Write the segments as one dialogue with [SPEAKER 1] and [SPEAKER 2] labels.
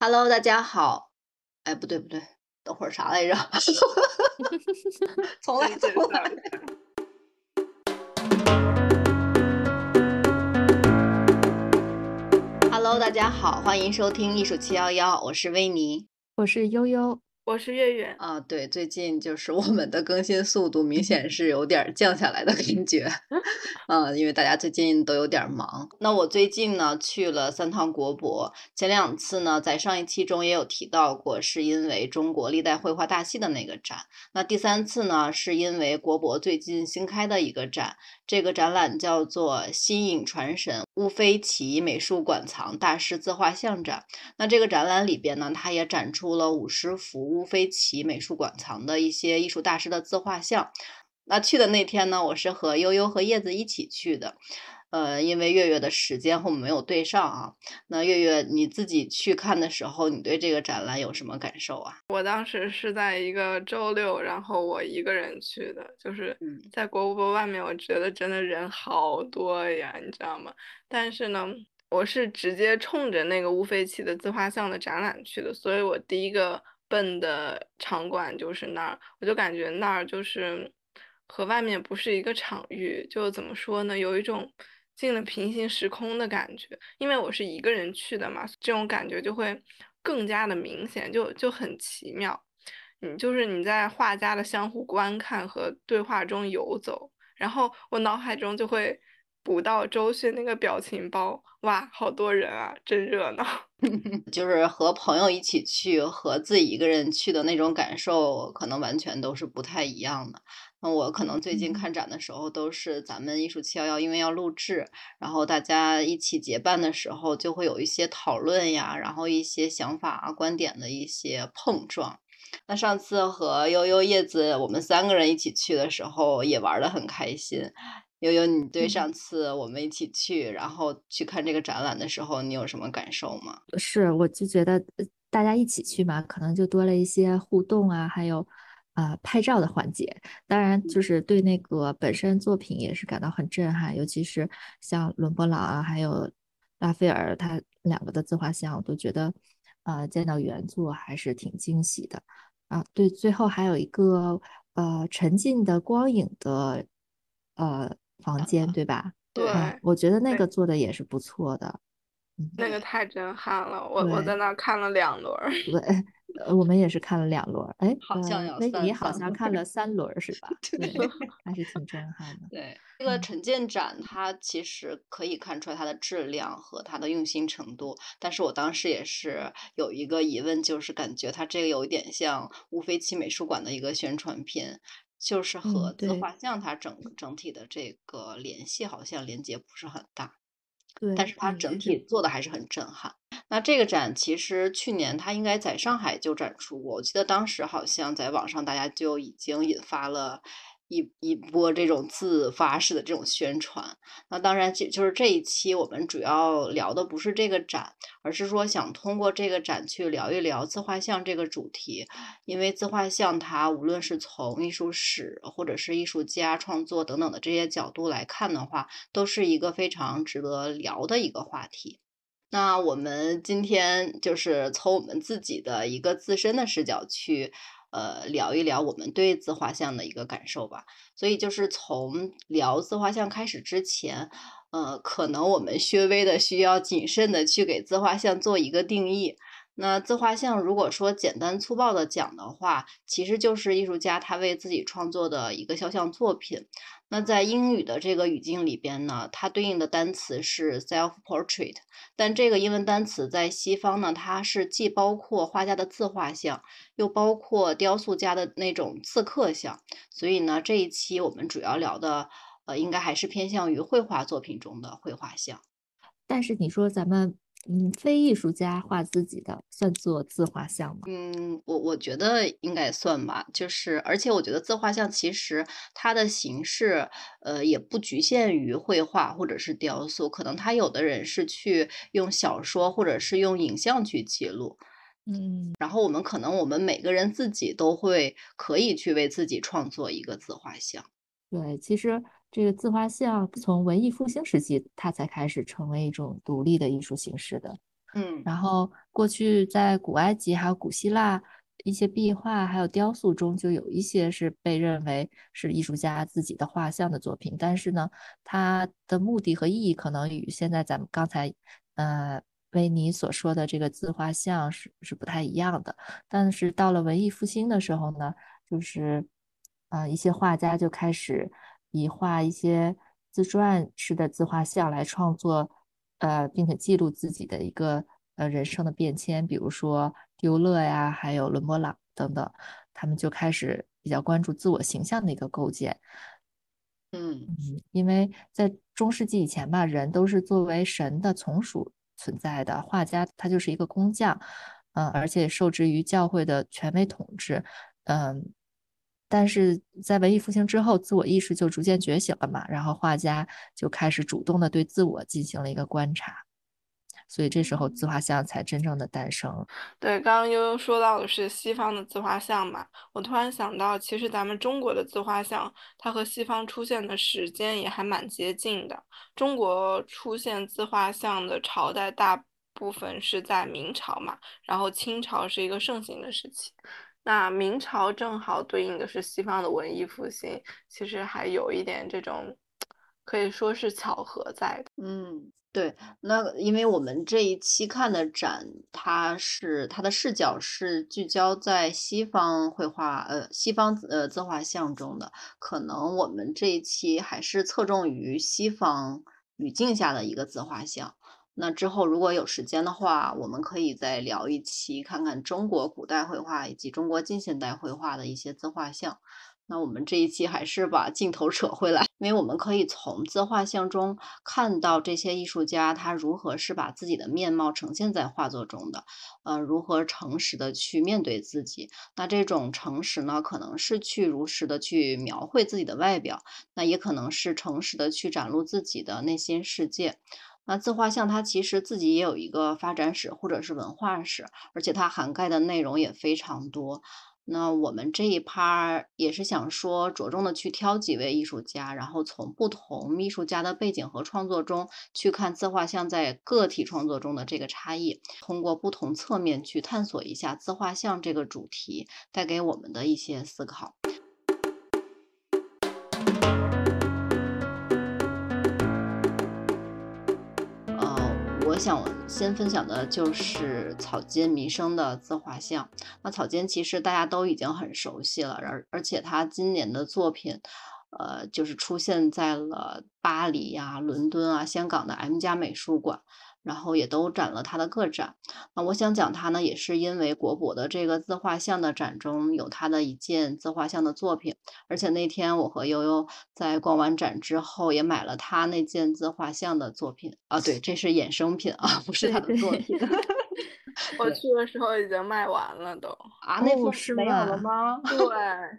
[SPEAKER 1] Hello，大家好。哎，不对不对，等会儿啥来着？重来从来。Hello，大家好，欢迎收听艺术七幺幺，我是维尼，
[SPEAKER 2] 我是悠悠。
[SPEAKER 3] 我是月月
[SPEAKER 1] 啊，对，最近就是我们的更新速度明显是有点降下来的感觉，嗯，因为大家最近都有点忙。那我最近呢去了三趟国博，前两次呢在上一期中也有提到过，是因为中国历代绘画大系的那个展。那第三次呢是因为国博最近新开的一个展，这个展览叫做“新颖传神乌菲齐美术馆藏大师自画像展”。那这个展览里边呢，它也展出了五十幅。乌菲齐美术馆藏的一些艺术大师的自画像。那去的那天呢，我是和悠悠和叶子一起去的。呃，因为月月的时间和我们没有对上啊。那月月你自己去看的时候，你对这个展览有什么感受啊？
[SPEAKER 3] 我当时是在一个周六，然后我一个人去的，就是在国博外面，我觉得真的人好多呀，你知道吗？但是呢。我是直接冲着那个乌菲齐的自画像的展览去的，所以我第一个奔的场馆就是那儿，我就感觉那儿就是和外面不是一个场域，就怎么说呢，有一种进了平行时空的感觉。因为我是一个人去的嘛，这种感觉就会更加的明显，就就很奇妙。你就是你在画家的相互观看和对话中游走，然后我脑海中就会。补到周迅那个表情包，哇，好多人啊，真热闹。
[SPEAKER 1] 就是和朋友一起去和自己一个人去的那种感受，可能完全都是不太一样的。那我可能最近看展的时候，都是咱们艺术七幺幺，因为要录制，然后大家一起结伴的时候，就会有一些讨论呀，然后一些想法啊、观点的一些碰撞。那上次和悠悠、叶子我们三个人一起去的时候，也玩的很开心。悠悠，你对上次我们一起去，然后去看这个展览的时候，你有什么感受吗？
[SPEAKER 2] 是，我就觉得大家一起去嘛，可能就多了一些互动啊，还有啊拍照的环节。当然，就是对那个本身作品也是感到很震撼，尤其是像伦勃朗啊，还有拉斐尔他两个的自画像，我都觉得呃见到原作还是挺惊喜的啊。对，最后还有一个呃沉浸的光影的呃。房间对吧？
[SPEAKER 3] 对，
[SPEAKER 2] 我觉得那个做的也是不错的。
[SPEAKER 3] 那个太震撼了，我我在那看了两轮。
[SPEAKER 2] 对，我们也是看了两轮。哎，
[SPEAKER 1] 好像有
[SPEAKER 2] 你好像看了三轮是吧？对，还是挺震撼的。
[SPEAKER 1] 对，这个陈建展，它其实可以看出来它的质量和它的用心程度。但是我当时也是有一个疑问，就是感觉它这个有一点像乌菲齐美术馆的一个宣传片。就是和自画像它整整体的这个联系好像连接不是很大，
[SPEAKER 2] 对，
[SPEAKER 1] 但是它整体做的还是很震撼。那这个展其实去年它应该在上海就展出过，我记得当时好像在网上大家就已经引发了。一一波这种自发式的这种宣传，那当然就就是这一期我们主要聊的不是这个展，而是说想通过这个展去聊一聊自画像这个主题，因为自画像它无论是从艺术史或者是艺术家创作等等的这些角度来看的话，都是一个非常值得聊的一个话题。那我们今天就是从我们自己的一个自身的视角去。呃，聊一聊我们对自画像的一个感受吧。所以就是从聊自画像开始之前，呃，可能我们稍微的需要谨慎的去给自画像做一个定义。那自画像如果说简单粗暴的讲的话，其实就是艺术家他为自己创作的一个肖像作品。那在英语的这个语境里边呢，它对应的单词是 self-portrait，但这个英文单词在西方呢，它是既包括画家的自画像，又包括雕塑家的那种自刻像。所以呢，这一期我们主要聊的，呃，应该还是偏向于绘画作品中的绘画像。
[SPEAKER 2] 但是你说咱们。嗯，非艺术家画自己的算作自画像吗？
[SPEAKER 1] 嗯，我我觉得应该算吧。就是，而且我觉得自画像其实它的形式，呃，也不局限于绘画或者是雕塑，可能他有的人是去用小说或者是用影像去记录。
[SPEAKER 2] 嗯，
[SPEAKER 1] 然后我们可能我们每个人自己都会可以去为自己创作一个自画像。
[SPEAKER 2] 对，其实。这个自画像从文艺复兴时期，它才开始成为一种独立的艺术形式的。
[SPEAKER 1] 嗯，
[SPEAKER 2] 然后过去在古埃及还有古希腊一些壁画还有雕塑中，就有一些是被认为是艺术家自己的画像的作品，但是呢，它的目的和意义可能与现在咱们刚才呃维尼所说的这个自画像是是不太一样的。但是到了文艺复兴的时候呢，就是啊一些画家就开始以画一些自传式的自画像来创作。呃，并且记录自己的一个呃人生的变迁，比如说丢勒呀，还有伦勃朗等等，他们就开始比较关注自我形象的一个构建。
[SPEAKER 1] 嗯
[SPEAKER 2] 嗯，因为在中世纪以前吧，人都是作为神的从属存在的，画家他就是一个工匠，嗯，而且受制于教会的权威统治，嗯。但是在文艺复兴之后，自我意识就逐渐觉醒了嘛，然后画家就开始主动的对自我进行了一个观察，所以这时候自画像才真正的诞生。
[SPEAKER 3] 对，刚刚悠悠说到的是西方的自画像嘛，我突然想到，其实咱们中国的自画像，它和西方出现的时间也还蛮接近的。中国出现自画像的朝代大部分是在明朝嘛，然后清朝是一个盛行的时期。那明朝正好对应的是西方的文艺复兴，其实还有一点这种，可以说是巧合在的。
[SPEAKER 1] 嗯，对。那因为我们这一期看的展，它是它的视角是聚焦在西方绘画，呃，西方呃自画像中的，可能我们这一期还是侧重于西方语境下的一个自画像。那之后如果有时间的话，我们可以再聊一期，看看中国古代绘画以及中国近现代绘画的一些自画像。那我们这一期还是把镜头扯回来，因为我们可以从自画像中看到这些艺术家他如何是把自己的面貌呈现在画作中的，呃，如何诚实的去面对自己。那这种诚实呢，可能是去如实的去描绘自己的外表，那也可能是诚实的去展露自己的内心世界。那自画像它其实自己也有一个发展史或者是文化史，而且它涵盖的内容也非常多。那我们这一趴也是想说，着重的去挑几位艺术家，然后从不同艺术家的背景和创作中去看自画像在个体创作中的这个差异，通过不同侧面去探索一下自画像这个主题带给我们的一些思考。先分享的就是草间弥生的自画像。那草间其实大家都已经很熟悉了，而而且他今年的作品，呃，就是出现在了巴黎呀、伦敦啊、香港的 M 加美术馆。然后也都展了他的个展，那我想讲他呢，也是因为国博的这个自画像的展中有他的一件自画像的作品，而且那天我和悠悠在逛完展之后也买了他那件自画像的作品。啊，对，这是衍生品啊，不是他的作品。
[SPEAKER 3] 我去的时候已经卖完了都
[SPEAKER 1] 啊，那副是没有了吗？
[SPEAKER 3] 对，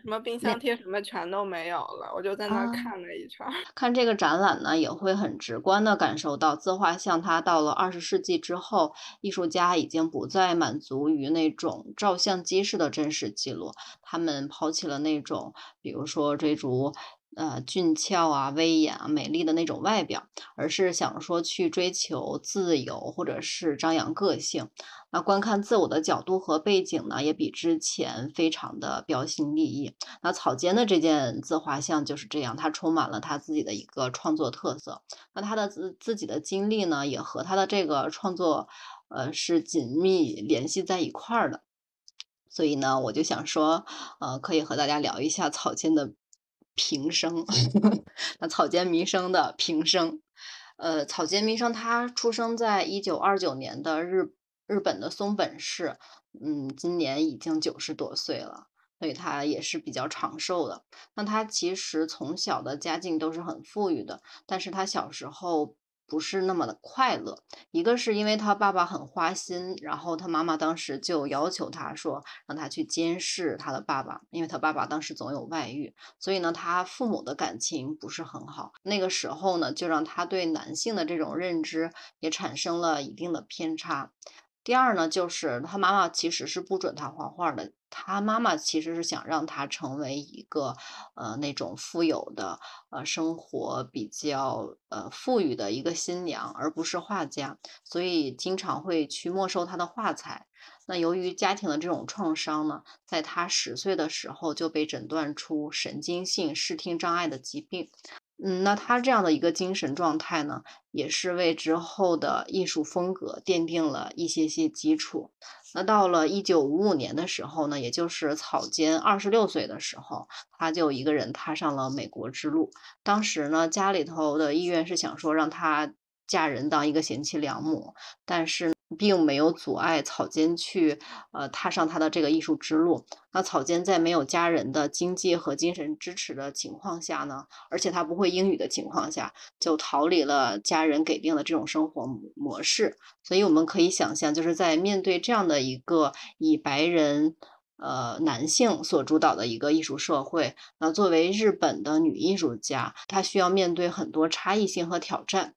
[SPEAKER 3] 什么冰箱贴什么全都没有了，我就在那看了一圈。
[SPEAKER 1] 看这个展览呢，也会很直观的感受到自画像它到了二十世纪之后，艺术家已经不再满足于那种照相机式的真实记录，他们抛弃了那种，比如说追逐。呃，俊俏啊，威严啊，美丽的那种外表，而是想说去追求自由，或者是张扬个性。那观看自我的角度和背景呢，也比之前非常的标新立异。那草间的这件自画像就是这样，它充满了他自己的一个创作特色。那他的自自己的经历呢，也和他的这个创作，呃，是紧密联系在一块儿的。所以呢，我就想说，呃，可以和大家聊一下草间的。平生，那草间弥生的平生，呃，草间弥生他出生在一九二九年的日日本的松本市，嗯，今年已经九十多岁了，所以他也是比较长寿的。那他其实从小的家境都是很富裕的，但是他小时候。不是那么的快乐，一个是因为他爸爸很花心，然后他妈妈当时就要求他说，让他去监视他的爸爸，因为他爸爸当时总有外遇，所以呢，他父母的感情不是很好。那个时候呢，就让他对男性的这种认知也产生了一定的偏差。第二呢，就是他妈妈其实是不准他画画的。他妈妈其实是想让他成为一个呃那种富有的呃生活比较呃富裕的一个新娘，而不是画家，所以经常会去没收他的画材。那由于家庭的这种创伤呢，在他十岁的时候就被诊断出神经性视听障碍的疾病。嗯，那他这样的一个精神状态呢，也是为之后的艺术风格奠定了一些些基础。那到了一九五五年的时候呢，也就是草间二十六岁的时候，他就一个人踏上了美国之路。当时呢，家里头的意愿是想说让他嫁人当一个贤妻良母，但是。并没有阻碍草间去呃踏上他的这个艺术之路。那草间在没有家人的经济和精神支持的情况下呢，而且他不会英语的情况下，就逃离了家人给定的这种生活模式。所以我们可以想象，就是在面对这样的一个以白人呃男性所主导的一个艺术社会，那作为日本的女艺术家，她需要面对很多差异性和挑战。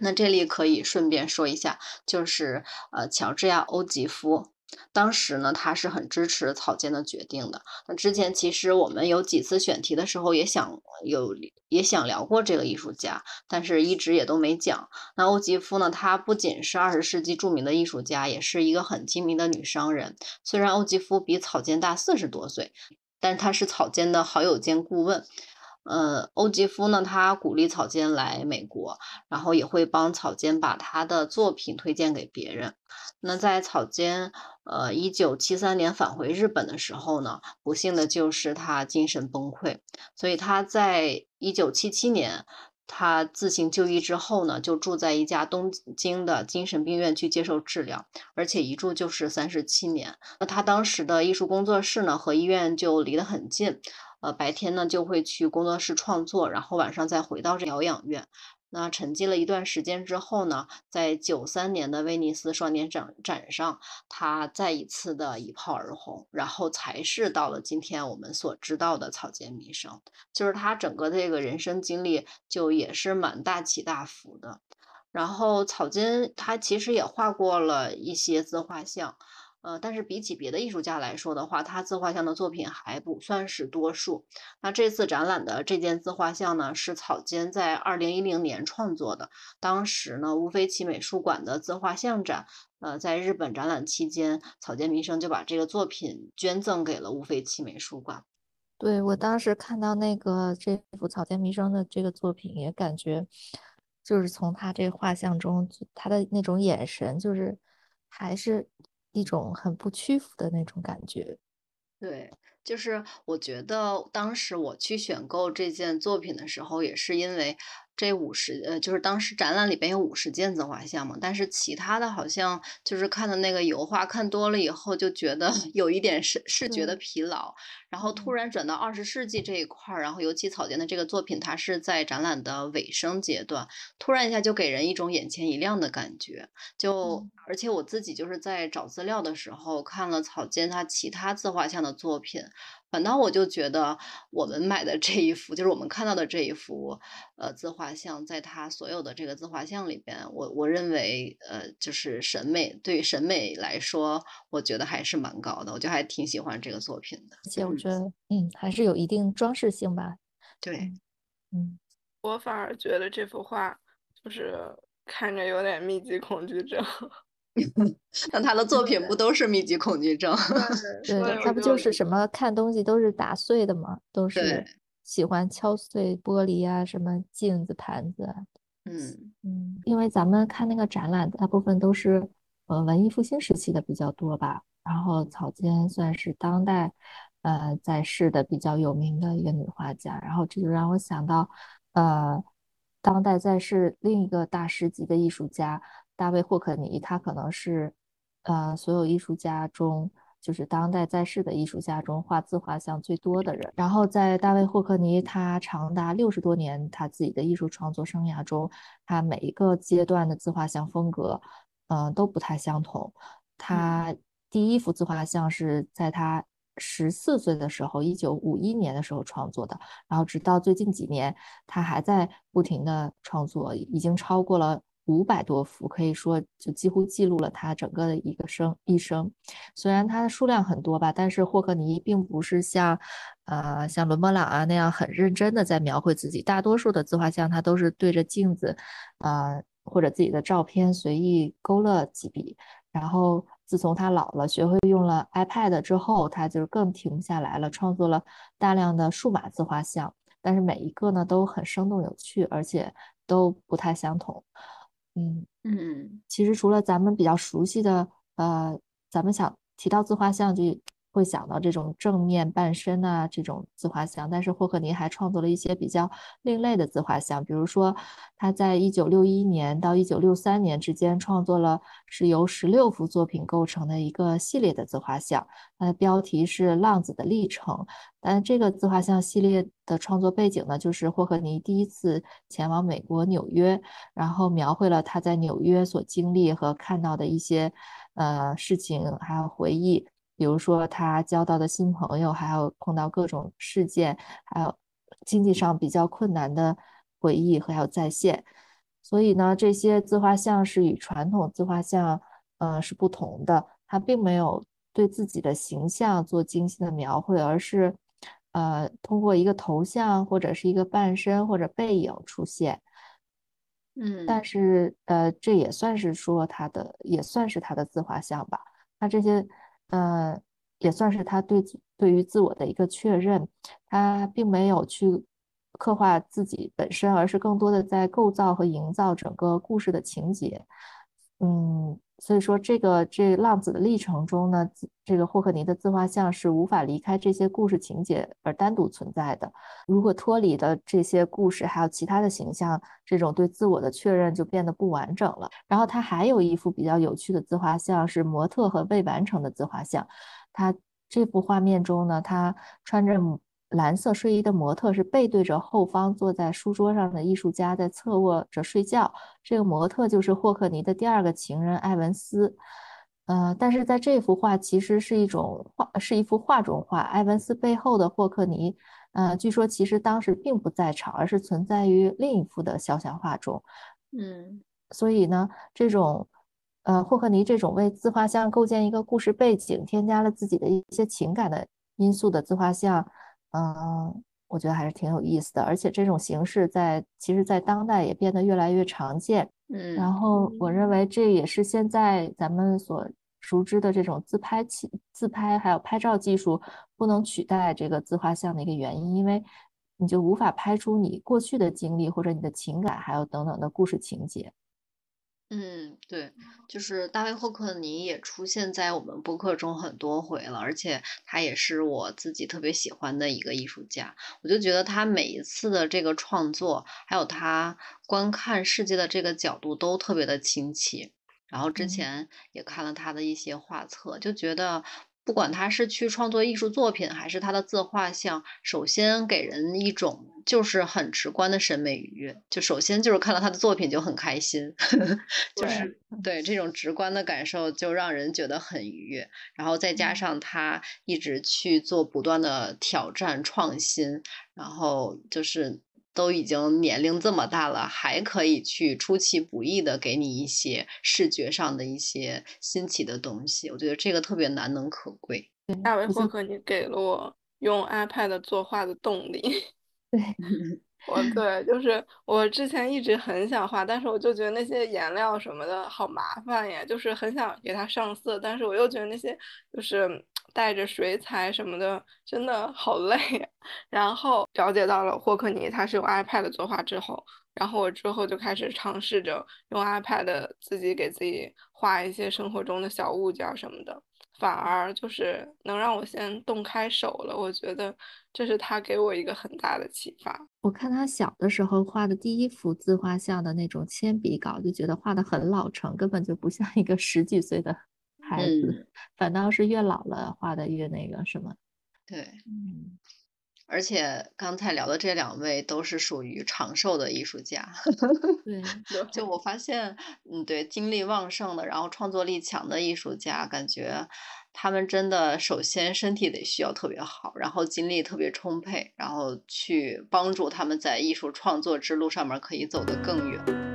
[SPEAKER 1] 那这里可以顺便说一下，就是呃，乔治亚·欧吉夫，当时呢，他是很支持草间的决定的。那之前其实我们有几次选题的时候，也想有也想聊过这个艺术家，但是一直也都没讲。那欧吉夫呢，他不仅是二十世纪著名的艺术家，也是一个很精明的女商人。虽然欧吉夫比草间大四十多岁，但他是草间的好友兼顾问。呃，欧吉夫呢，他鼓励草间来美国，然后也会帮草间把他的作品推荐给别人。那在草间呃一九七三年返回日本的时候呢，不幸的就是他精神崩溃，所以他在一九七七年他自行就医之后呢，就住在一家东京的精神病院去接受治疗，而且一住就是三十七年。那他当时的艺术工作室呢，和医院就离得很近。呃，白天呢就会去工作室创作，然后晚上再回到这疗养院。那沉寂了一段时间之后呢，在九三年的威尼斯双年展展上，他再一次的一炮而红，然后才是到了今天我们所知道的草间弥生。就是他整个这个人生经历就也是蛮大起大伏的。然后草间他其实也画过了一些自画像。呃，但是比起别的艺术家来说的话，他自画像的作品还不算是多数。那这次展览的这件自画像呢，是草间在二零一零年创作的。当时呢，乌菲齐美术馆的自画像展，呃，在日本展览期间，草间弥生就把这个作品捐赠给了乌菲齐美术馆。
[SPEAKER 2] 对我当时看到那个这幅草间弥生的这个作品，也感觉就是从他这画像中，他的那种眼神，就是还是。一种很不屈服的那种感觉，
[SPEAKER 1] 对，就是我觉得当时我去选购这件作品的时候，也是因为。这五十呃，就是当时展览里边有五十件自画像嘛，但是其他的好像就是看的那个油画看多了以后，就觉得 有一点视视觉的疲劳。然后突然转到二十世纪这一块儿，然后尤其草间的这个作品，它是在展览的尾声阶段，突然一下就给人一种眼前一亮的感觉。就而且我自己就是在找资料的时候看了草间他其他自画像的作品。反倒我就觉得，我们买的这一幅，就是我们看到的这一幅，呃，自画像，在他所有的这个自画像里边，我我认为，呃，就是审美对于审美来说，我觉得还是蛮高的，我就还挺喜欢这个作品的。
[SPEAKER 2] 而且我觉得，嗯，还是有一定装饰性吧。
[SPEAKER 1] 对，
[SPEAKER 2] 嗯，
[SPEAKER 3] 我反而觉得这幅画就是看着有点密集恐惧症。
[SPEAKER 1] 那他的作品不都是密集恐惧症？
[SPEAKER 2] 对，他不就是什么看东西都是打碎的吗？都是喜欢敲碎玻璃啊，什么镜子、盘子。
[SPEAKER 1] 嗯
[SPEAKER 2] 嗯，因为咱们看那个展览，大部分都是呃文艺复兴时期的比较多吧。然后草间算是当代呃在世的比较有名的一个女画家。然后这就让我想到呃当代在世另一个大师级的艺术家。大卫霍克尼，他可能是，呃，所有艺术家中，就是当代在世的艺术家中画自画像最多的人。然后在大卫霍克尼他长达六十多年他自己的艺术创作生涯中，他每一个阶段的自画像风格，嗯，都不太相同。他第一幅自画像是在他十四岁的时候，一九五一年的时候创作的，然后直到最近几年，他还在不停的创作，已经超过了。五百多幅，可以说就几乎记录了他整个的一个生一生。虽然他的数量很多吧，但是霍克尼并不是像，呃，像伦勃朗啊那样很认真的在描绘自己。大多数的自画像，他都是对着镜子，呃，或者自己的照片随意勾勒几笔。然后自从他老了，学会用了 iPad 之后，他就更停不下来了，创作了大量的数码自画像。但是每一个呢都很生动有趣，而且都不太相同。
[SPEAKER 1] 嗯嗯，
[SPEAKER 2] 其实除了咱们比较熟悉的，呃，咱们想提到自画像就。会想到这种正面半身啊，这种自画像，但是霍克尼还创作了一些比较另类的自画像，比如说他在一九六一年到一九六三年之间创作了是由十六幅作品构成的一个系列的自画像，它的标题是《浪子的历程》。但这个自画像系列的创作背景呢，就是霍克尼第一次前往美国纽约，然后描绘了他在纽约所经历和看到的一些呃事情，还有回忆。比如说他交到的新朋友，还有碰到各种事件，还有经济上比较困难的回忆和还有再现。所以呢，这些自画像是与传统自画像，呃，是不同的。他并没有对自己的形象做精细的描绘，而是，呃，通过一个头像或者是一个半身或者背影出现。
[SPEAKER 1] 嗯，
[SPEAKER 2] 但是，呃，这也算是说他的，也算是他的自画像吧。那这些。呃，也算是他对对于自我的一个确认。他并没有去刻画自己本身，而是更多的在构造和营造整个故事的情节。嗯。所以说，这个这浪子的历程中呢，这个霍克尼的自画像是无法离开这些故事情节而单独存在的。如果脱离了这些故事，还有其他的形象，这种对自我的确认就变得不完整了。然后他还有一幅比较有趣的自画像，是模特和未完成的自画像。他这幅画面中呢，他穿着。蓝色睡衣的模特是背对着后方坐在书桌上的艺术家，在侧卧着睡觉。这个模特就是霍克尼的第二个情人艾文斯。呃，但是在这幅画其实是一种画，是一幅画中画。艾文斯背后的霍克尼，呃，据说其实当时并不在场，而是存在于另一幅的肖像画中。
[SPEAKER 1] 嗯，
[SPEAKER 2] 所以呢，这种呃，霍克尼这种为自画像构建一个故事背景，添加了自己的一些情感的因素的自画像。嗯，我觉得还是挺有意思的，而且这种形式在其实，在当代也变得越来越常见。
[SPEAKER 1] 嗯，
[SPEAKER 2] 然后我认为这也是现在咱们所熟知的这种自拍器、自拍还有拍照技术不能取代这个自画像的一个原因，因为你就无法拍出你过去的经历或者你的情感，还有等等的故事情节。
[SPEAKER 1] 嗯，对，就是大卫霍克尼也出现在我们播客中很多回了，而且他也是我自己特别喜欢的一个艺术家。我就觉得他每一次的这个创作，还有他观看世界的这个角度都特别的清奇。然后之前也看了他的一些画册，就觉得。不管他是去创作艺术作品，还是他的自画像，首先给人一种就是很直观的审美愉悦。就首先就是看到他的作品就很开心，就是对这种直观的感受就让人觉得很愉悦。然后再加上他一直去做不断的挑战创新，然后就是。都已经年龄这么大了，还可以去出其不意的给你一些视觉上的一些新奇的东西，我觉得这个特别难能可贵。
[SPEAKER 3] 大卫霍克你给了我用 iPad 作画的动力。
[SPEAKER 2] 对。
[SPEAKER 3] 我对，就是我之前一直很想画，但是我就觉得那些颜料什么的好麻烦呀，就是很想给它上色，但是我又觉得那些就是带着水彩什么的真的好累。然后了解到了霍克尼他是用 iPad 作画之后，然后我之后就开始尝试着用 iPad 自己给自己画一些生活中的小物件什么的。反而就是能让我先动开手了，我觉得这是他给我一个很大的启发。
[SPEAKER 2] 我看他小的时候画的第一幅自画像的那种铅笔稿，就觉得画的很老成，根本就不像一个十几岁的孩子，反倒是越老了画的越那个什么。
[SPEAKER 1] 对，嗯。而且刚才聊的这两位都是属于长寿的艺术家。
[SPEAKER 2] 对，
[SPEAKER 1] 就我发现，嗯，对，精力旺盛的，然后创作力强的艺术家，感觉他们真的首先身体得需要特别好，然后精力特别充沛，然后去帮助他们在艺术创作之路上面可以走得更远。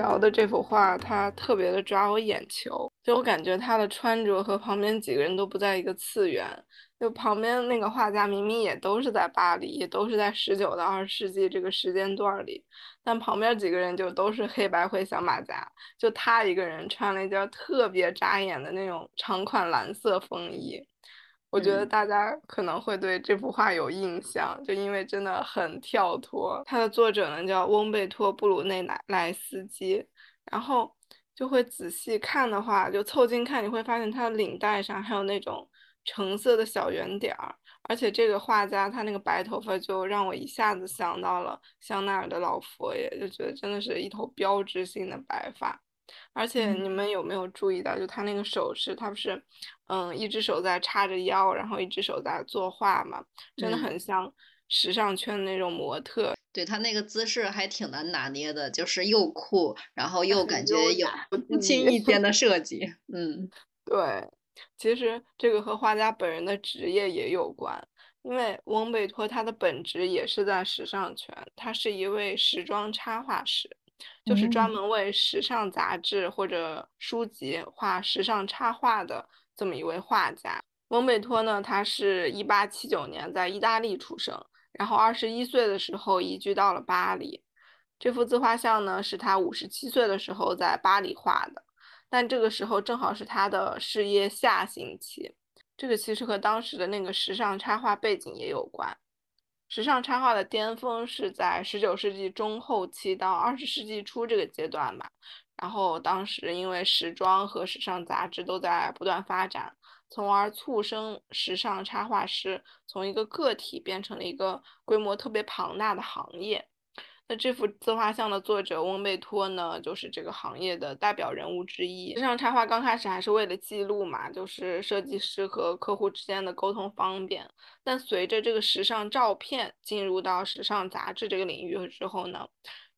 [SPEAKER 3] 聊的这幅画，它特别的抓我眼球，就我感觉他的穿着和旁边几个人都不在一个次元。就旁边那个画家明明也都是在巴黎，也都是在十九到二十世纪这个时间段里，但旁边几个人就都是黑白灰小马甲，就他一个人穿了一件特别扎眼的那种长款蓝色风衣。我觉得大家可能会对这幅画有印象，就因为真的很跳脱。它的作者呢叫翁贝托·布鲁内莱莱斯基，然后就会仔细看的话，就凑近看，你会发现他的领带上还有那种。橙色的小圆点儿，而且这个画家他那个白头发就让我一下子想到了香奈儿的老佛爷，就觉得真的是一头标志性的白发。而且你们有没有注意到，就他那个手势，他不是，嗯，一只手在叉着腰，然后一只手在作画嘛，真的很像时尚圈的那种模特。
[SPEAKER 1] 对他那个姿势还挺难拿捏的，就是又酷，然后又感觉有不经意间的设计。嗯，
[SPEAKER 3] 对。其实这个和画家本人的职业也有关，因为翁贝托他的本职也是在时尚圈，他是一位时装插画师，就是专门为时尚杂志或者书籍画时尚插画的这么一位画家。翁贝托呢，他是一八七九年在意大利出生，然后二十一岁的时候移居到了巴黎。这幅自画像呢，是他五十七岁的时候在巴黎画的。但这个时候正好是他的事业下行期，这个其实和当时的那个时尚插画背景也有关。时尚插画的巅峰是在十九世纪中后期到二十世纪初这个阶段吧。然后当时因为时装和时尚杂志都在不断发展，从而促生时尚插画师从一个个体变成了一个规模特别庞大的行业。那这幅自画像的作者翁贝托呢，就是这个行业的代表人物之一。时尚插画刚开始还是为了记录嘛，就是设计师和客户之间的沟通方便。但随着这个时尚照片进入到时尚杂志这个领域之后呢，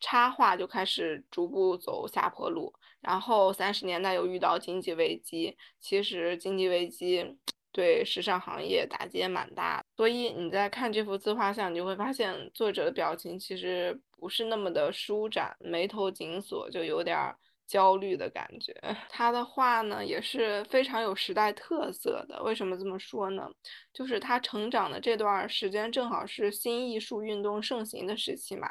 [SPEAKER 3] 插画就开始逐步走下坡路。然后三十年代又遇到经济危机，其实经济危机。对时尚行业打击也蛮大，所以你在看这幅自画像，你就会发现作者的表情其实不是那么的舒展，眉头紧锁，就有点焦虑的感觉。他的画呢也是非常有时代特色的，为什么这么说呢？就是他成长的这段时间正好是新艺术运动盛行的时期嘛。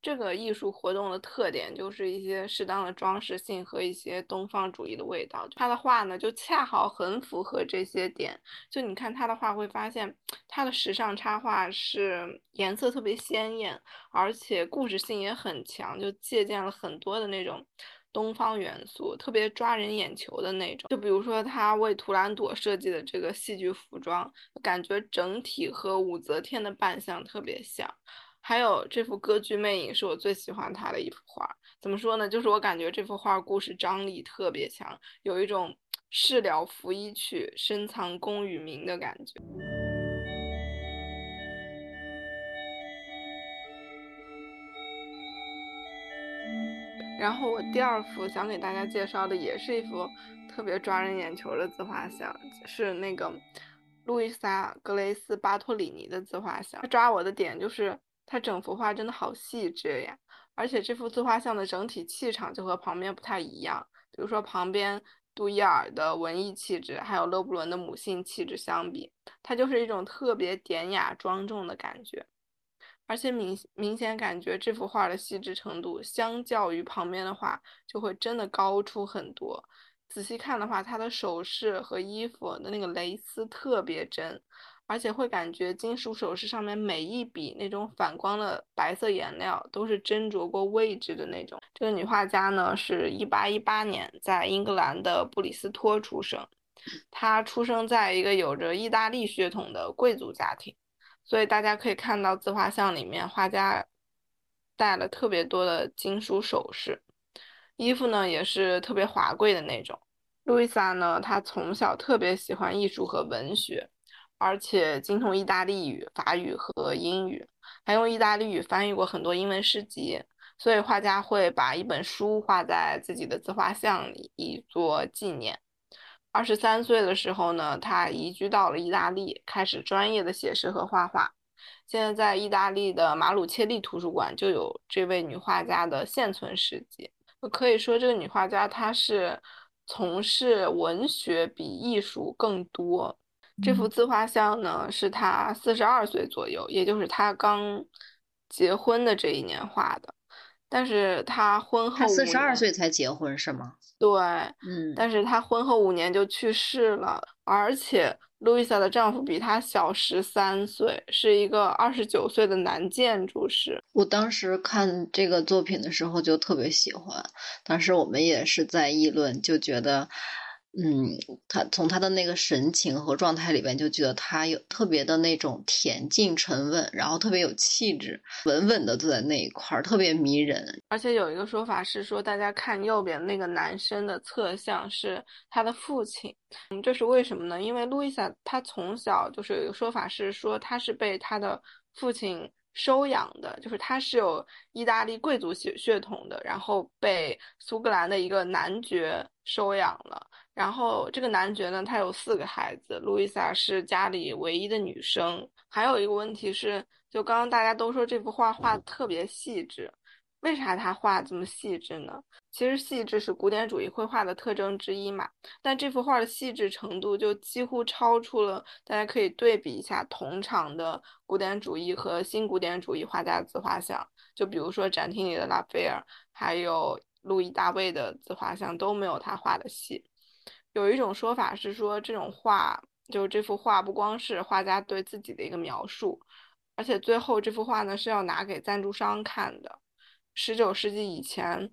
[SPEAKER 3] 这个艺术活动的特点就是一些适当的装饰性和一些东方主义的味道。他的画呢，就恰好很符合这些点。就你看他的画，会发现他的时尚插画是颜色特别鲜艳，而且故事性也很强，就借鉴了很多的那种东方元素，特别抓人眼球的那种。就比如说他为图兰朵设计的这个戏剧服装，感觉整体和武则天的扮相特别像。还有这幅《歌剧魅影》是我最喜欢他的一幅画。怎么说呢？就是我感觉这幅画故事张力特别强，有一种事了拂衣去，深藏功与名的感觉。然后我第二幅想给大家介绍的也是一幅特别抓人眼球的自画像，是那个路易莎·格雷斯·巴托里尼的自画像。抓我的点就是。它整幅画真的好细致呀，而且这幅自画像的整体气场就和旁边不太一样。比如说旁边杜伊尔的文艺气质，还有勒布伦的母性气质相比，它就是一种特别典雅庄重的感觉。而且明明显感觉这幅画的细致程度，相较于旁边的画，就会真的高出很多。仔细看的话，它的首饰和衣服的那个蕾丝特别真。而且会感觉金属首饰上面每一笔那种反光的白色颜料都是斟酌过位置的那种。这个女画家呢，是一八一八年在英格兰的布里斯托出生。她出生在一个有着意大利血统的贵族家庭，所以大家可以看到自画像里面画家戴了特别多的金属首饰，衣服呢也是特别华贵的那种。路易莎呢，她从小特别喜欢艺术和文学。而且精通意大利语、法语和英语，还用意大利语翻译过很多英文诗集，所以画家会把一本书画在自己的自画像里，以作纪念。二十三岁的时候呢，他移居到了意大利，开始专业的写诗和画画。现在在意大利的马鲁切利图书馆就有这位女画家的现存诗集。可以说，这个女画家她是从事文学比艺术更多。这幅自画像呢，是他四十二岁左右，也就是他刚结婚的这一年画的。但是他婚后，他
[SPEAKER 1] 四十二岁才结婚是吗？
[SPEAKER 3] 对，嗯。但是他婚后五年就去世了，而且。路易莎的丈夫比她小十三岁，是一个二十九岁的男建筑师。
[SPEAKER 1] 我当时看这个作品的时候就特别喜欢，当时我们也是在议论，就觉得。嗯，他从他的那个神情和状态里边，就觉得他有特别的那种恬静沉稳，然后特别有气质，稳稳的坐在那一块儿，特别迷人。
[SPEAKER 3] 而且有一个说法是说，大家看右边那个男生的侧像是他的父亲，嗯，这是为什么呢？因为路易莎她从小就是有一个说法是说，他是被他的父亲收养的，就是他是有意大利贵族血血统的，然后被苏格兰的一个男爵收养了。然后这个男爵呢，他有四个孩子，路易莎是家里唯一的女生。还有一个问题是，就刚刚大家都说这幅画画的特别细致，为啥他画这么细致呢？其实细致是古典主义绘画的特征之一嘛。但这幅画的细致程度就几乎超出了，大家可以对比一下同场的古典主义和新古典主义画家的自画像，就比如说展厅里的拉斐尔，还有路易大卫的自画像都没有他画的细。有一种说法是说，这种画就是这幅画不光是画家对自己的一个描述，而且最后这幅画呢是要拿给赞助商看的。十九世纪以前，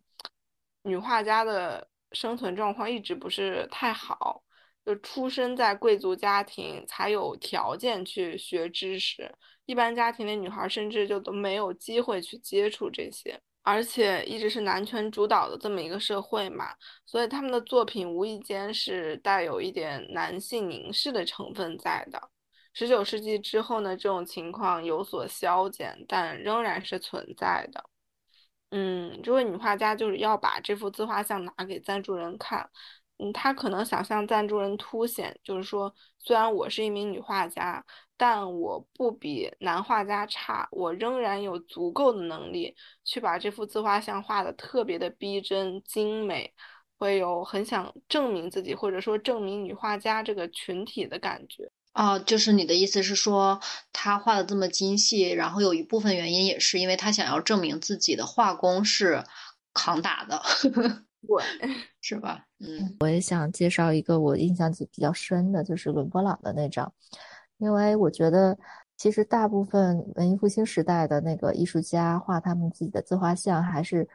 [SPEAKER 3] 女画家的生存状况一直不是太好，就出生在贵族家庭才有条件去学知识，一般家庭的女孩甚至就都没有机会去接触这些。而且一直是男权主导的这么一个社会嘛，所以他们的作品无意间是带有一点男性凝视的成分在的。十九世纪之后呢，这种情况有所消减，但仍然是存在的。嗯，这位女画家就是要把这幅自画像拿给赞助人看。嗯，她可能想向赞助人凸显，就是说，虽然我是一名女画家。但我不比男画家差，我仍然有足够的能力去把这幅自画像画的特别的逼真精美，会有很想证明自己或者说证明女画家这个群体的感觉。
[SPEAKER 1] 哦，就是你的意思是说，他画的这么精细，然后有一部分原因也是因为他想要证明自己的画工是扛打的，
[SPEAKER 3] 对，
[SPEAKER 1] 是吧？
[SPEAKER 2] 嗯，我也想介绍一个我印象比较深的，就是伦勃朗的那张。因为我觉得，其实大部分文艺复兴时代的那个艺术家画他们自己的自画像，还是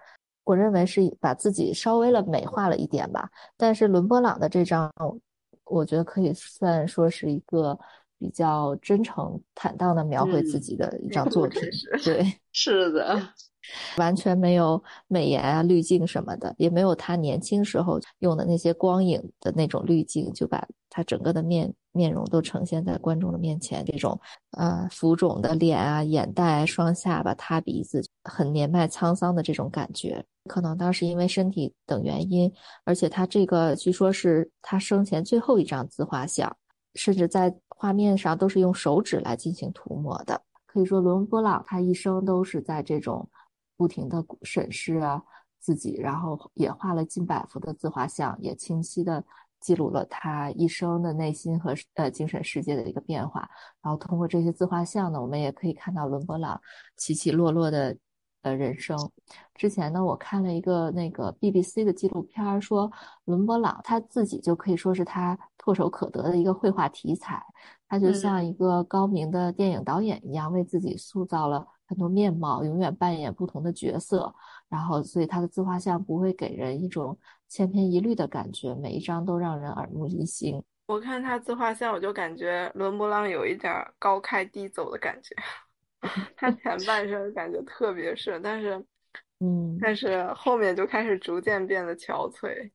[SPEAKER 2] 我认为是把自己稍微了美化了一点吧。但是伦勃朗的这张，我觉得可以算说是一个比较真诚坦荡的描绘自己的一张作 品。对，
[SPEAKER 1] 是的。
[SPEAKER 2] 完全没有美颜啊、滤镜什么的，也没有他年轻时候用的那些光影的那种滤镜，就把他整个的面面容都呈现在观众的面前。这种呃浮肿的脸啊、眼袋、双下巴、塌鼻子，很年迈沧桑的这种感觉，可能当时因为身体等原因，而且他这个据说是他生前最后一张自画像，甚至在画面上都是用手指来进行涂抹的。可以说，伦勃朗他一生都是在这种。不停的审视啊自己，然后也画了近百幅的自画像，也清晰的记录了他一生的内心和呃精神世界的一个变化。然后通过这些自画像呢，我们也可以看到伦勃朗起起落落的呃人生。之前呢，我看了一个那个 BBC 的纪录片，说伦勃朗他自己就可以说是他唾手可得的一个绘画题材，他就像一个高明的电影导演一样，为自己塑造了。很多面貌，永远扮演不同的角色，然后所以他的自画像不会给人一种千篇一律的感觉，每一张都让人耳目一新。
[SPEAKER 3] 我看他自画像，我就感觉伦勃朗有一点高开低走的感觉，他前半生感觉特别顺，但是，
[SPEAKER 2] 嗯，
[SPEAKER 3] 但是后面就开始逐渐变得憔悴。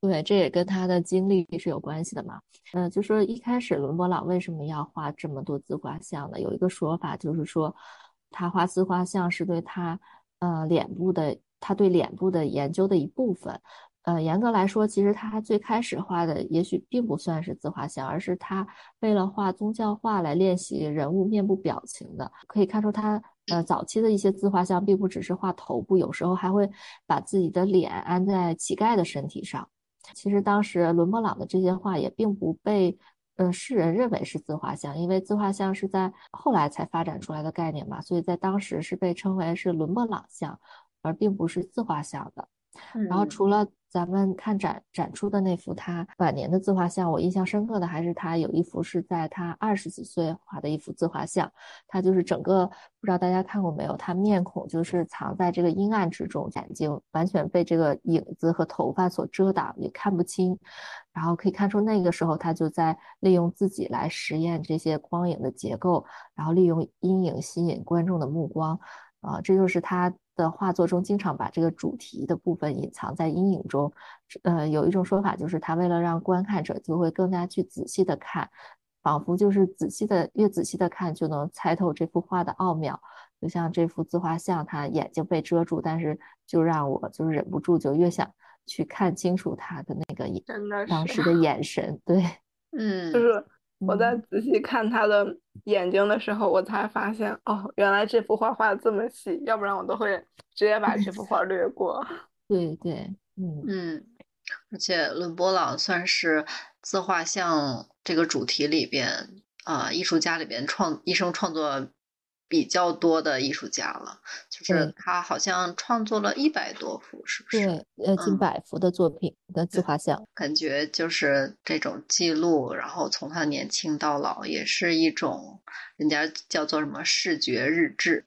[SPEAKER 2] 对，这也跟他的经历是有关系的嘛。呃，就说一开始伦勃朗为什么要画这么多自画像呢？有一个说法就是说。他画自画像是对他，呃，脸部的，他对脸部的研究的一部分。呃，严格来说，其实他最开始画的也许并不算是自画像，而是他为了画宗教画来练习人物面部表情的。可以看出，他呃早期的一些自画像并不只是画头部，有时候还会把自己的脸安在乞丐的身体上。其实当时伦勃朗的这些画也并不被呃世人认为是自画像，因为自画像是在后来才发展出来的概念嘛，所以在当时是被称为是伦勃朗像，而并不是自画像的。然后除了咱们看展展出的那幅他晚年的自画像，我印象深刻的还是他有一幅是在他二十几岁画的一幅自画像，他就是整个不知道大家看过没有，他面孔就是藏在这个阴暗之中，眼睛完全被这个影子和头发所遮挡，也看不清。然后可以看出那个时候他就在利用自己来实验这些光影的结构，然后利用阴影吸引观众的目光，啊，这就是他。的画作中经常把这个主题的部分隐藏在阴影中，呃，有一种说法就是他为了让观看者就会更加去仔细的看，仿佛就是仔细的越仔细的看就能猜透这幅画的奥妙。就像这幅自画像，他眼睛被遮住，但是就让我就是忍不住就越想去看清楚他的那个眼，当时的眼神，对，
[SPEAKER 1] 嗯，
[SPEAKER 3] 就是。我在仔细看他的眼睛的时候，我才发现，哦，原来这幅画画的这么细，要不然我都会直接把这幅画略过。
[SPEAKER 2] 对对，嗯
[SPEAKER 1] 嗯，而且伦勃朗算是自画像这个主题里边啊，艺术家里边创一生创作。比较多的艺术家了，就是他好像创作了一百多幅，是不是？
[SPEAKER 2] 对，呃，近百幅的作品的自画像，
[SPEAKER 1] 感觉就是这种记录，然后从他年轻到老，也是一种人家叫做什么视觉日志。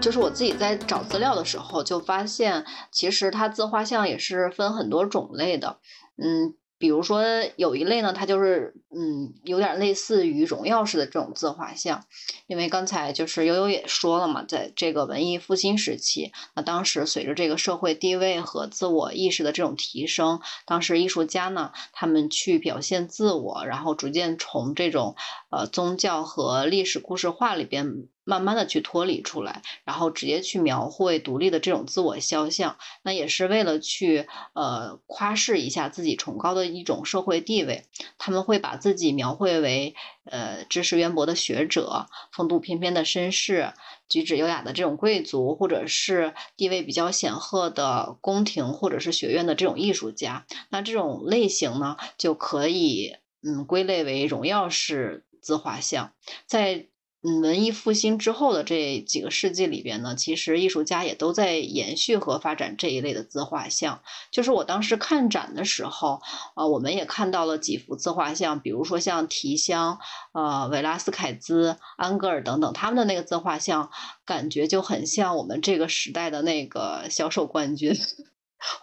[SPEAKER 1] 就是我自己在找资料的时候，就发现其实他自画像也是分很多种类的，嗯。比如说有一类呢，它就是嗯，有点类似于荣耀式的这种自画像，因为刚才就是悠悠也说了嘛，在这个文艺复兴时期，那当时随着这个社会地位和自我意识的这种提升，当时艺术家呢，他们去表现自我，然后逐渐从这种呃宗教和历史故事画里边。慢慢的去脱离出来，然后直接去描绘独立的这种自我肖像，那也是为了去呃夸示一下自己崇高的一种社会地位。他们会把自己描绘为呃知识渊博的学者、风度翩翩的绅士、举止优雅的这种贵族，或者是地位比较显赫的宫廷或者是学院的这种艺术家。那这种类型呢，就可以嗯归类为荣耀式自画像，在。嗯，文艺复兴之后的这几个世纪里边呢，其实艺术家也都在延续和发展这一类的自画像。就是我当时看展的时候，啊，我们也看到了几幅自画像，比如说像提香、呃，维拉斯凯兹、安格尔等等，他们的那个自画像，感觉就很像我们这个时代的那个销售冠军。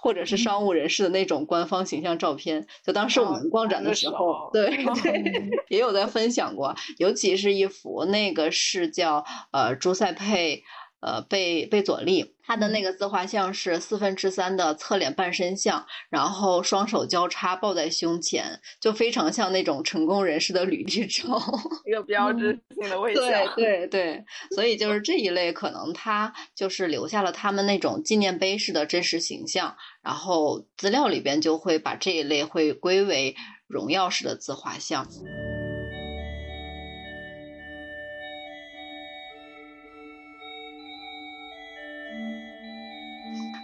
[SPEAKER 1] 或者是商务人士的那种官方形象照片，就当时我们逛展的时候，对对，也有在分享过，尤其是一幅，那个是叫呃朱塞佩。呃，贝贝佐利，他的那个自画像是四分之三的侧脸半身像，然后双手交叉抱在胸前，就非常像那种成功人士的履历照，
[SPEAKER 3] 一个标志性的微笑。
[SPEAKER 1] 对对对，所以就是这一类，可能他就是留下了他们那种纪念碑式的真实形象，然后资料里边就会把这一类会归为荣耀式的自画像。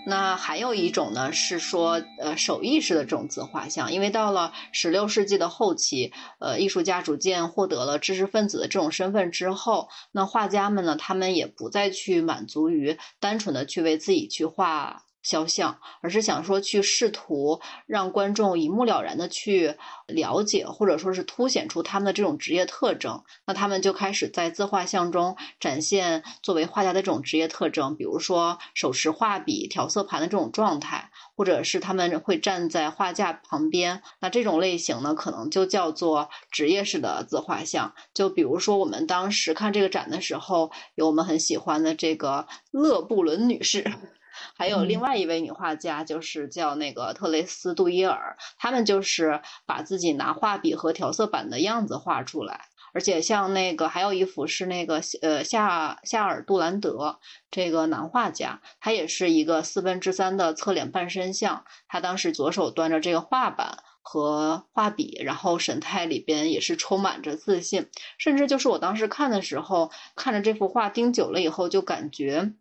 [SPEAKER 1] 那还有一种呢，是说，呃，手艺式的这种自画像，因为到了十六世纪的后期，呃，艺术家逐渐获得了知识分子的这种身份之后，那画家们呢，他们也不再去满足于单纯的去为自己去画。肖像，而是想说去试图让观众一目了然的去了解，或者说是凸显出他们的这种职业特征。那他们就开始在自画像中展现作为画家的这种职业特征，比如说手持画笔、调色盘的这种状态，或者是他们会站在画架旁边。那这种类型呢，可能就叫做职业式的自画像。就比如说我们当时看这个展的时候，有我们很喜欢的这个勒布伦女士。还有另外一位女画家，就是叫那个特雷斯·杜伊尔，他们就是把自己拿画笔和调色板的样子画出来，而且像那个还有一幅是那个呃夏夏尔杜兰德这个男画家，他也是一个四分之三的侧脸半身像，他当时左手端着这个画板和画笔，然后神态里边也是充满着自信，甚至就是我当时看的时候，看着这幅画盯久了以后，就感觉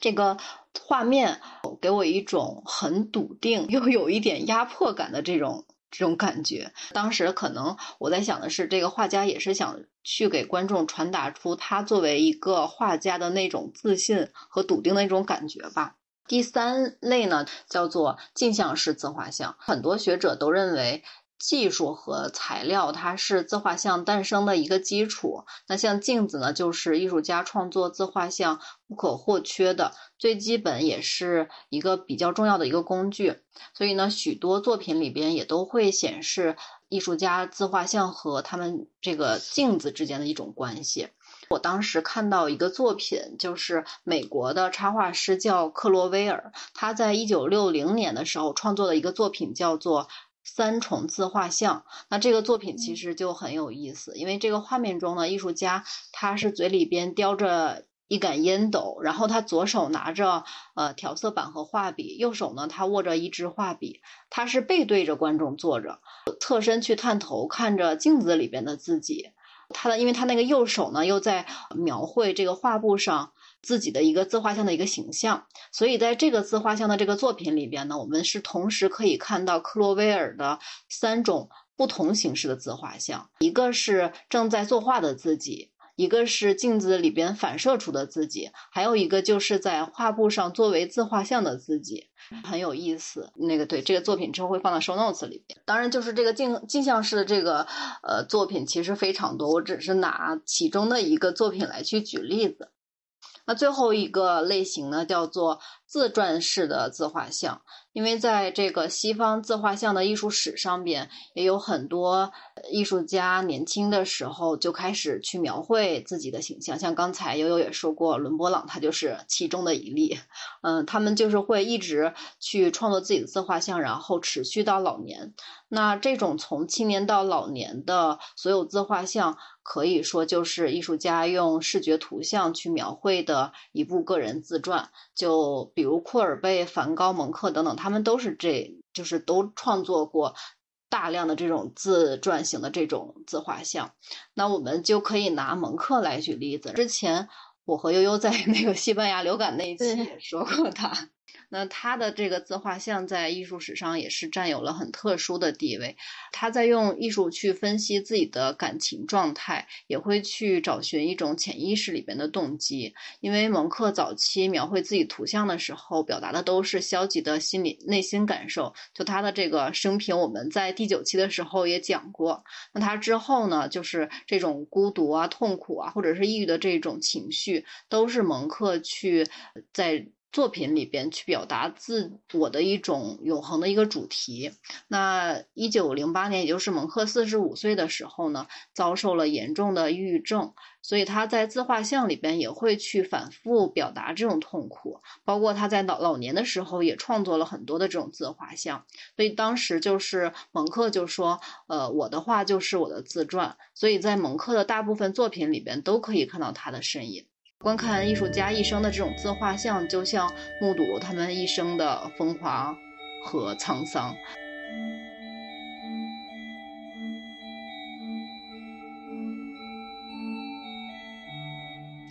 [SPEAKER 1] 这个画面给我一种很笃定 又有一点压迫感的这种。这种感觉，当时可能我在想的是，这个画家也是想去给观众传达出他作为一个画家的那种自信和笃定的那种感觉吧。第三类呢，叫做镜像式自画像，很多学者都认为。技术和材料，它是自画像诞生的一个基础。那像镜子呢，就是艺术家创作自画像不可或缺的、最基本也是一个比较重要的一个工具。所以呢，许多作品里边也都会显示艺术家自画像和他们这个镜子之间的一种关系。我当时看到一个作品，就是美国的插画师叫克罗威尔，他在一九六零年的时候创作的一个作品叫做。三重自画像，那这个作品其实就很有意思，因为这个画面中呢，艺术家他是嘴里边叼着一杆烟斗，然后他左手拿着呃调色板和画笔，右手呢他握着一支画笔，他是背对着观众坐着，侧身去探头看着镜子里边的自己，他的因为他那个右手呢又在描绘这个画布上。自己的一个自画像的一个形象，所以在这个自画像的这个作品里边呢，我们是同时可以看到克洛威尔的三种不同形式的自画像，一个是正在作画的自己，一个是镜子里边反射出的自己，还有一个就是在画布上作为自画像的自己，很有意思。那个对这个作品之后会放到 show notes 里边。当然，就是这个镜镜像式的这个呃作品其实非常多，我只是拿其中的一个作品来去举例子。那最后一个类型呢，叫做自传式的自画像。因为在这个西方自画像的艺术史上边，也有很多艺术家年轻的时候就开始去描绘自己的形象。像刚才悠悠也说过，伦勃朗他就是其中的一例。嗯，他们就是会一直去创作自己的自画像，然后持续到老年。那这种从青年到老年的所有自画像，可以说就是艺术家用视觉图像去描绘的一部个人自传。就比如库尔贝、梵高、蒙克等等，他们都是这就是都创作过大量的这种自传型的这种自画像。那我们就可以拿蒙克来举例子。之前我和悠悠在 那个西班牙流感那一期也说过他。那他的这个自画像在艺术史上也是占有了很特殊的地位。他在用艺术去分析自己的感情状态，也会去找寻一种潜意识里边的动机。因为蒙克早期描绘自己图像的时候，表达的都是消极的心理内心感受。就他的这个生平，我们在第九期的时候也讲过。那他之后呢，就是这种孤独啊、痛苦啊，或者是抑郁的这种情绪，都是蒙克去在。作品里边去表达自我的一种永恒的一个主题。那一九零八年，也就是蒙克四十五岁的时候呢，遭受了严重的抑郁症，所以他在自画像里边也会去反复表达这种痛苦。包括他在老老年的时候也创作了很多的这种自画像。所以当时就是蒙克就说：“呃，我的画就是我的自传。”所以在蒙克的大部分作品里边都可以看到他的身影。观看艺术家一生的这种自画像，就像目睹他们一生的风华和沧桑。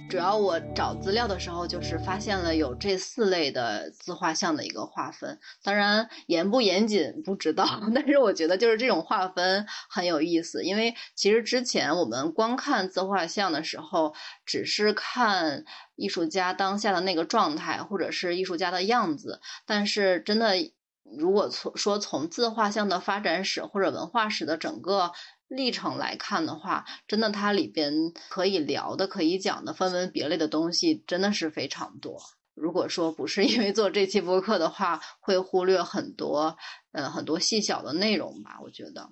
[SPEAKER 1] 主要我找资料的时候，就是发现了有这四类的自画像的一个划分。当然严不严谨不知道，但是我觉得就是这种划分很有意思。因为其实之前我们光看自画像的时候，只是看艺术家当下的那个状态，或者是艺术家的样子。但是真的，如果从说从自画像的发展史或者文化史的整个。历程来看的话，真的它里边可以聊的、可以讲的分门别类的东西真的是非常多。如果说不是 因为做这期播客的话，会忽略很多，呃，很多细小的内容吧。我觉得，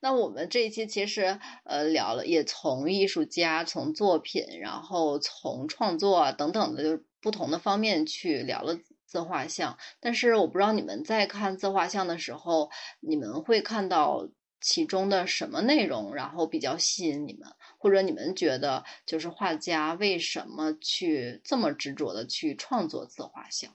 [SPEAKER 1] 那我们这一期其实呃聊了，也从艺术家、从作品，然后从创作等等的就不同的方面去聊了自画像。但是我不知道你们在看自画像的时候，你们会看到。其中的什么内容，然后比较吸引你们，或者你们觉得就是画家为什么去这么执着的去创作自画像？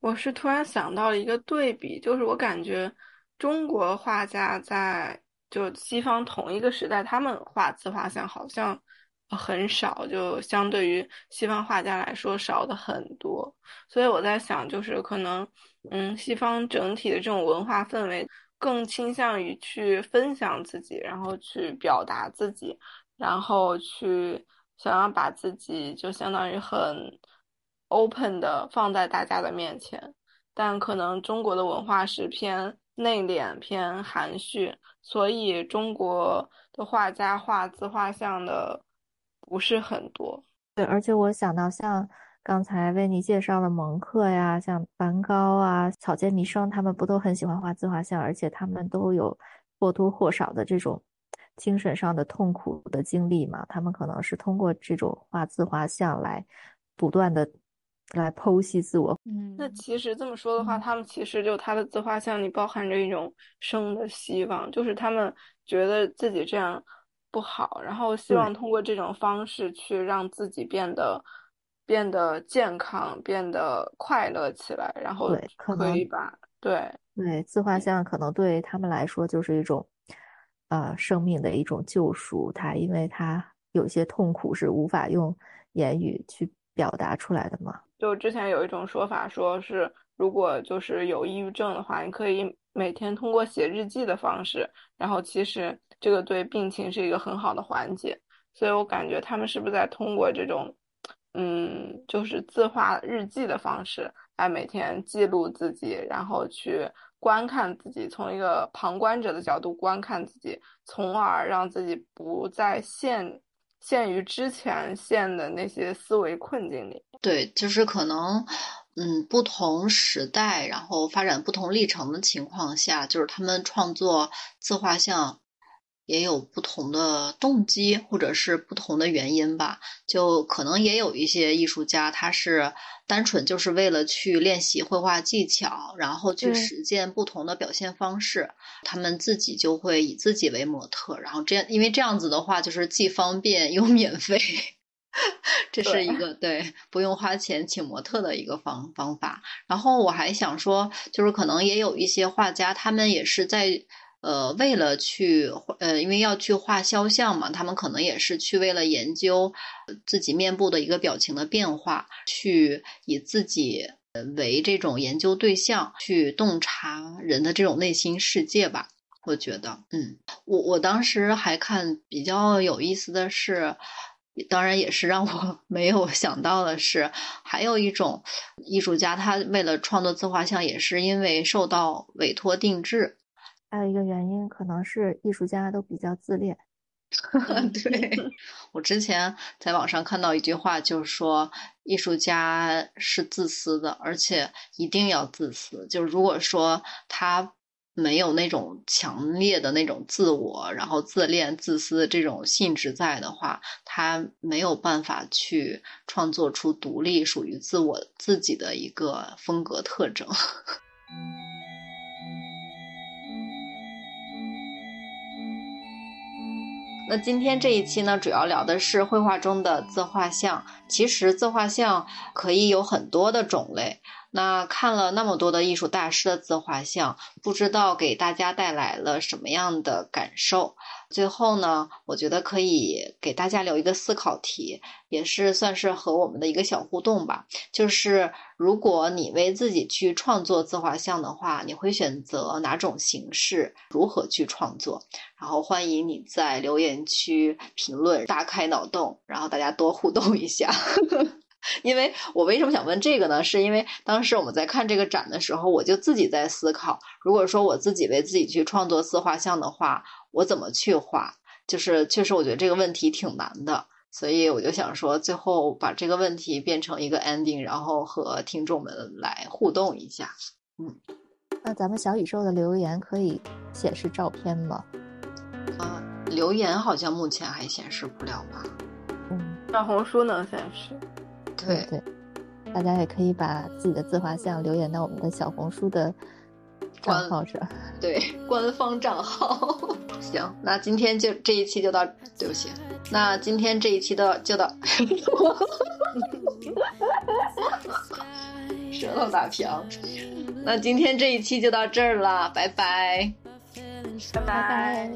[SPEAKER 3] 我是突然想到了一个对比，就是我感觉中国画家在就西方同一个时代，他们画自画像好像很少，就相对于西方画家来说少的很多。所以我在想，就是可能，嗯，西方整体的这种文化氛围更倾向于去分享自己，然后去表达自己，然后去想要把自己就相当于很 open 的放在大家的面前。但可能中国的文化是偏内敛、偏含蓄，所以中国的画家画自画像的不是很多。
[SPEAKER 2] 对，而且我想到像。刚才为你介绍的蒙克呀，像梵高啊、草间弥生，他们不都很喜欢画自画像，而且他们都有或多或少的这种精神上的痛苦的经历嘛？他们可能是通过这种画自画像来不断的来剖析自我。
[SPEAKER 3] 嗯，那其实这么说的话，他们其实就他的自画像里包含着一种生的希望，就是他们觉得自己这样不好，然后希望通过这种方式去让自己变得。变得健康，变得快乐起来，然后对可以吧对
[SPEAKER 2] 对自画像可能对他们来说就是一种，呃，生命的一种救赎。他因为他有些痛苦是无法用言语去表达出来的嘛。
[SPEAKER 3] 就之前有一种说法，说是如果就是有抑郁症的话，你可以每天通过写日记的方式，然后其实这个对病情是一个很好的缓解。所以我感觉他们是不是在通过这种。嗯，就是自画日记的方式来每天记录自己，然后去观看自己，从一个旁观者的角度观看自己，从而让自己不再陷陷于之前陷的那些思维困境里。
[SPEAKER 1] 对，就是可能，嗯，不同时代，然后发展不同历程的情况下，就是他们创作自画像。也有不同的动机，或者是不同的原因吧。就可能也有一些艺术家，他是单纯就是为了去练习绘画技巧，然后去实践不同的表现方式。他们自己就会以自己为模特，然后这样，因为这样子的话，就是既方便又免费。这是一个对不用花钱请模特的一个方方法。然后我还想说，就是可能也有一些画家，他们也是在。呃，为了去呃，因为要去画肖像嘛，他们可能也是去为了研究自己面部的一个表情的变化，去以自己为这种研究对象，去洞察人的这种内心世界吧。我觉得，嗯，我我当时还看比较有意思的是，当然也是让我 没有想到的是，还有一种艺术家，他为了创作自画像，也是因为受到委托定制。
[SPEAKER 2] 还有一个原因，可能是艺术家都比较自恋。
[SPEAKER 1] 对我之前在网上看到一句话，就是说艺术家是自私的，而且一定要自私。就如果说他没有那种强烈的那种自我，然后自恋、自私这种性质在的话，他没有办法去创作出独立、属于自我自己的一个风格特征。那今天这一期呢，主要聊的是绘画中的自画像。其实自画像可以有很多的种类。那看了那么多的艺术大师的自画像，不知道给大家带来了什么样的感受？最后呢，我觉得可以给大家留一个思考题，也是算是和我们的一个小互动吧。就是如果你为自己去创作自画像的话，你会选择哪种形式？如何去创作？然后欢迎你在留言区评论，大开脑洞，然后大家多互动一下。因为我为什么想问这个呢？是因为当时我们在看这个展的时候，我就自己在思考，如果说我自己为自己去创作自画像的话，我怎么去画？就是确实，我觉得这个问题挺难的，所以我就想说，最后把这个问题变成一个 ending，然后和听众们来互动一下。嗯，
[SPEAKER 2] 那咱们小宇宙的留言可以显示照片吗？
[SPEAKER 1] 啊，留言好像目前还显示不了吧？
[SPEAKER 2] 嗯，
[SPEAKER 3] 小红书能显示。
[SPEAKER 1] 对
[SPEAKER 2] 对，大家也可以把自己的自画像留言到我们的小红书的账号是，
[SPEAKER 1] 对 官方账号。行，那今天就这一期就到，对不起，那今天这一期的就到。舌头打飘？那今天这一期就到这儿了，拜拜，
[SPEAKER 3] 拜拜。